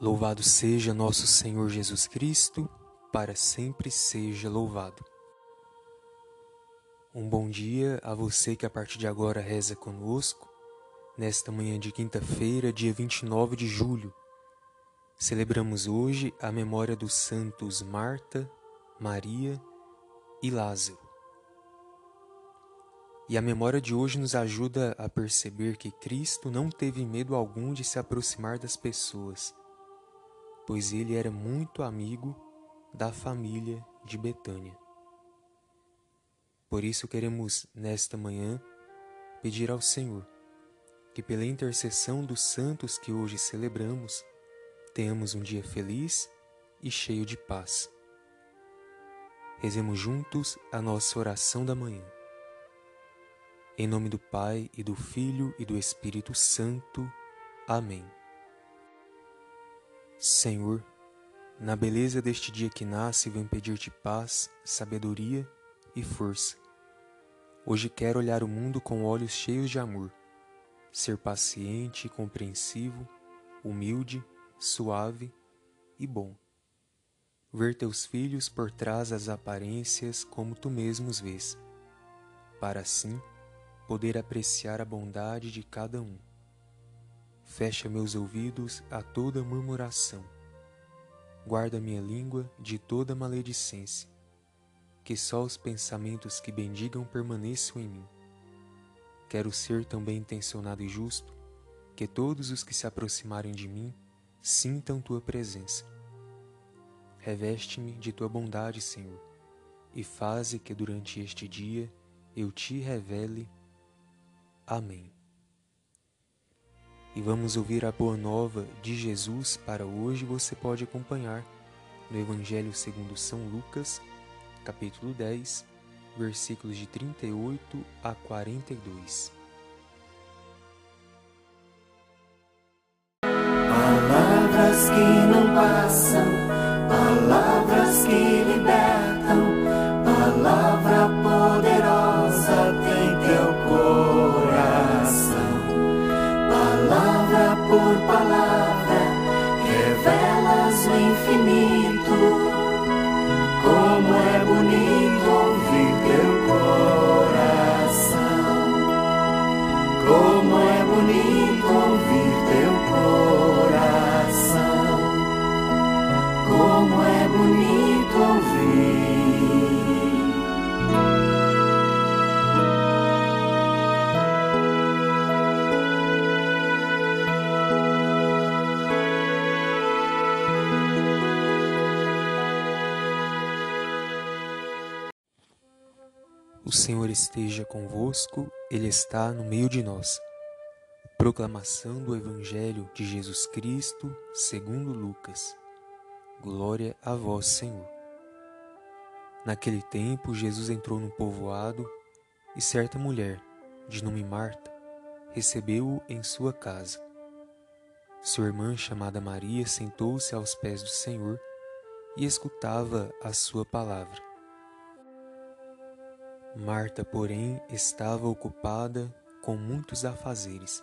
Louvado seja nosso Senhor Jesus Cristo, para sempre seja louvado. Um bom dia a você que a partir de agora reza conosco, nesta manhã de quinta-feira, dia 29 de julho. Celebramos hoje a memória dos santos Marta, Maria e Lázaro. E a memória de hoje nos ajuda a perceber que Cristo não teve medo algum de se aproximar das pessoas pois ele era muito amigo da família de Betânia. Por isso queremos, nesta manhã, pedir ao Senhor que, pela intercessão dos santos que hoje celebramos, tenhamos um dia feliz e cheio de paz. Rezemos juntos a nossa oração da manhã. Em nome do Pai e do Filho e do Espírito Santo. Amém. Senhor, na beleza deste dia que nasce, venho pedir-te paz, sabedoria e força. Hoje quero olhar o mundo com olhos cheios de amor, ser paciente compreensivo, humilde, suave e bom. Ver teus filhos por trás das aparências como tu mesmo os vês, para assim poder apreciar a bondade de cada um Fecha meus ouvidos a toda murmuração. Guarda minha língua de toda maledicência. Que só os pensamentos que bendigam permaneçam em mim. Quero ser tão bem intencionado e justo que todos os que se aproximarem de mim sintam tua presença. Reveste-me de tua bondade, Senhor, e faze que durante este dia eu te revele. Amém e vamos ouvir a boa nova de Jesus para hoje. Você pode acompanhar no Evangelho segundo São Lucas, capítulo 10, versículos de 38 a 42. Palavras que não passam, bonito ouvir teu coração. Como é bonito ouvir. O Senhor esteja convosco, Ele está no meio de nós. Proclamação do Evangelho de Jesus Cristo, segundo Lucas. Glória a vós, Senhor. Naquele tempo, Jesus entrou no povoado e certa mulher, de nome Marta, recebeu-o em sua casa. Sua irmã, chamada Maria, sentou-se aos pés do Senhor e escutava a sua palavra. Marta, porém, estava ocupada com muitos afazeres.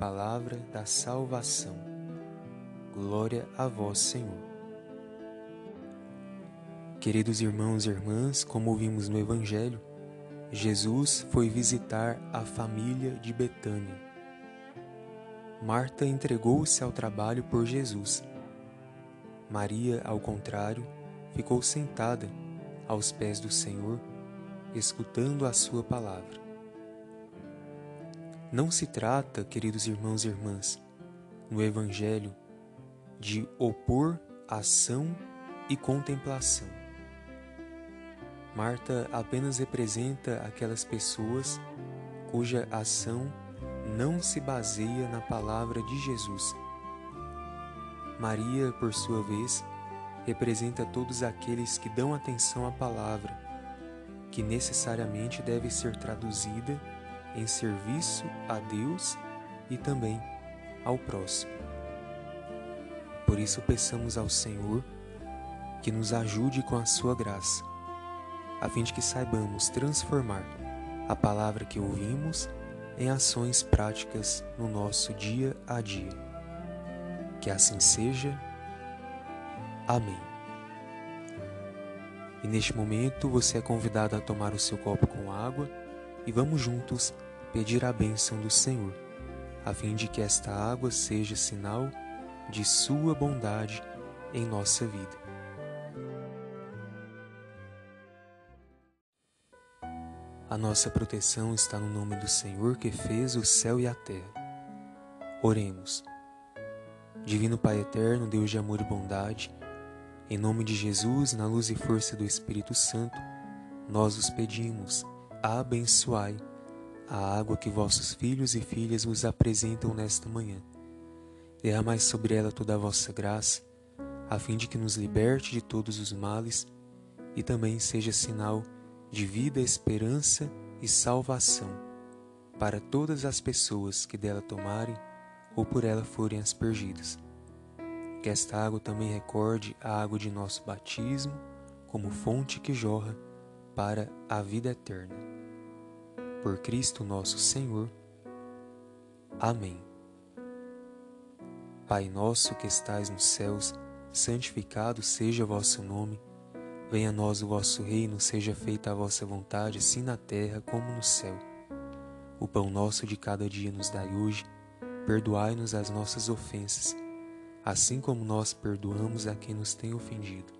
Palavra da salvação. Glória a vós, Senhor. Queridos irmãos e irmãs, como ouvimos no Evangelho, Jesus foi visitar a família de Betânia. Marta entregou-se ao trabalho por Jesus. Maria, ao contrário, ficou sentada aos pés do Senhor, escutando a Sua palavra. Não se trata, queridos irmãos e irmãs, no Evangelho, de opor ação e contemplação. Marta apenas representa aquelas pessoas cuja ação não se baseia na palavra de Jesus. Maria, por sua vez, representa todos aqueles que dão atenção à palavra, que necessariamente deve ser traduzida em serviço a Deus e também ao próximo. Por isso, peçamos ao Senhor que nos ajude com a sua graça, a fim de que saibamos transformar a palavra que ouvimos em ações práticas no nosso dia a dia. Que assim seja. Amém. E neste momento você é convidado a tomar o seu copo com água e vamos juntos pedir a bênção do Senhor, a fim de que esta água seja sinal de Sua bondade em nossa vida. A nossa proteção está no nome do Senhor que fez o céu e a terra. Oremos. Divino Pai eterno, Deus de amor e bondade, em nome de Jesus, na luz e força do Espírito Santo, nós os pedimos, abençoai a água que vossos filhos e filhas vos apresentam nesta manhã. Derramai sobre ela toda a vossa graça, a fim de que nos liberte de todos os males e também seja sinal de vida, esperança e salvação para todas as pessoas que dela tomarem ou por ela forem aspergidas. Que esta água também recorde a água de nosso batismo como fonte que jorra para a vida eterna por Cristo nosso Senhor. Amém. Pai nosso que estais nos céus, santificado seja o vosso nome. Venha a nós o vosso reino, seja feita a vossa vontade, assim na terra como no céu. O pão nosso de cada dia nos dai hoje. Perdoai-nos as nossas ofensas, assim como nós perdoamos a quem nos tem ofendido.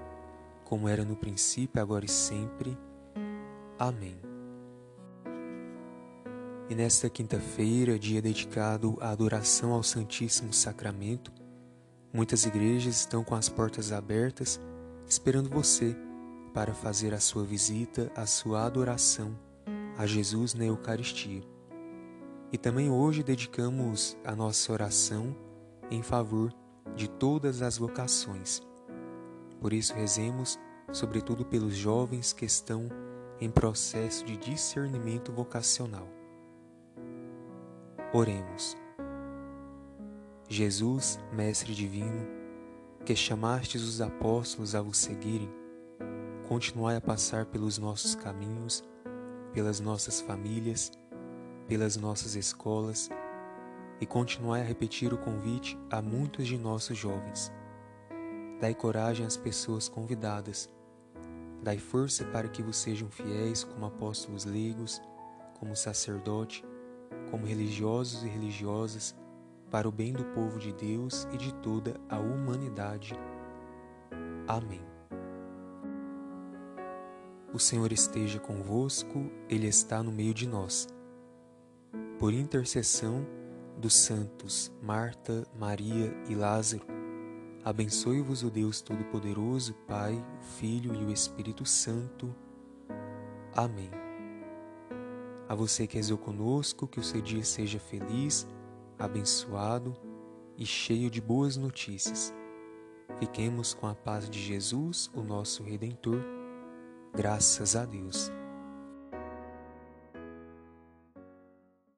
como era no princípio, agora e sempre. Amém. E nesta quinta-feira, dia dedicado à adoração ao Santíssimo Sacramento, muitas igrejas estão com as portas abertas, esperando você para fazer a sua visita, a sua adoração a Jesus na Eucaristia. E também hoje dedicamos a nossa oração em favor de todas as vocações. Por isso, rezemos, sobretudo pelos jovens que estão em processo de discernimento vocacional. Oremos. Jesus, Mestre Divino, que chamastes os apóstolos a vos seguirem, continuai a passar pelos nossos caminhos, pelas nossas famílias, pelas nossas escolas e continuai a repetir o convite a muitos de nossos jovens. Dai coragem às pessoas convidadas. Dai força para que vos sejam fiéis como apóstolos leigos, como sacerdote, como religiosos e religiosas, para o bem do povo de Deus e de toda a humanidade. Amém. O Senhor esteja convosco, Ele está no meio de nós. Por intercessão dos santos Marta, Maria e Lázaro, abençoe-vos o Deus Todo-Poderoso, Pai, o Filho e o Espírito Santo. Amém. A você que rezou conosco, que o seu dia seja feliz, abençoado e cheio de boas notícias. Fiquemos com a paz de Jesus, o nosso Redentor. Graças a Deus.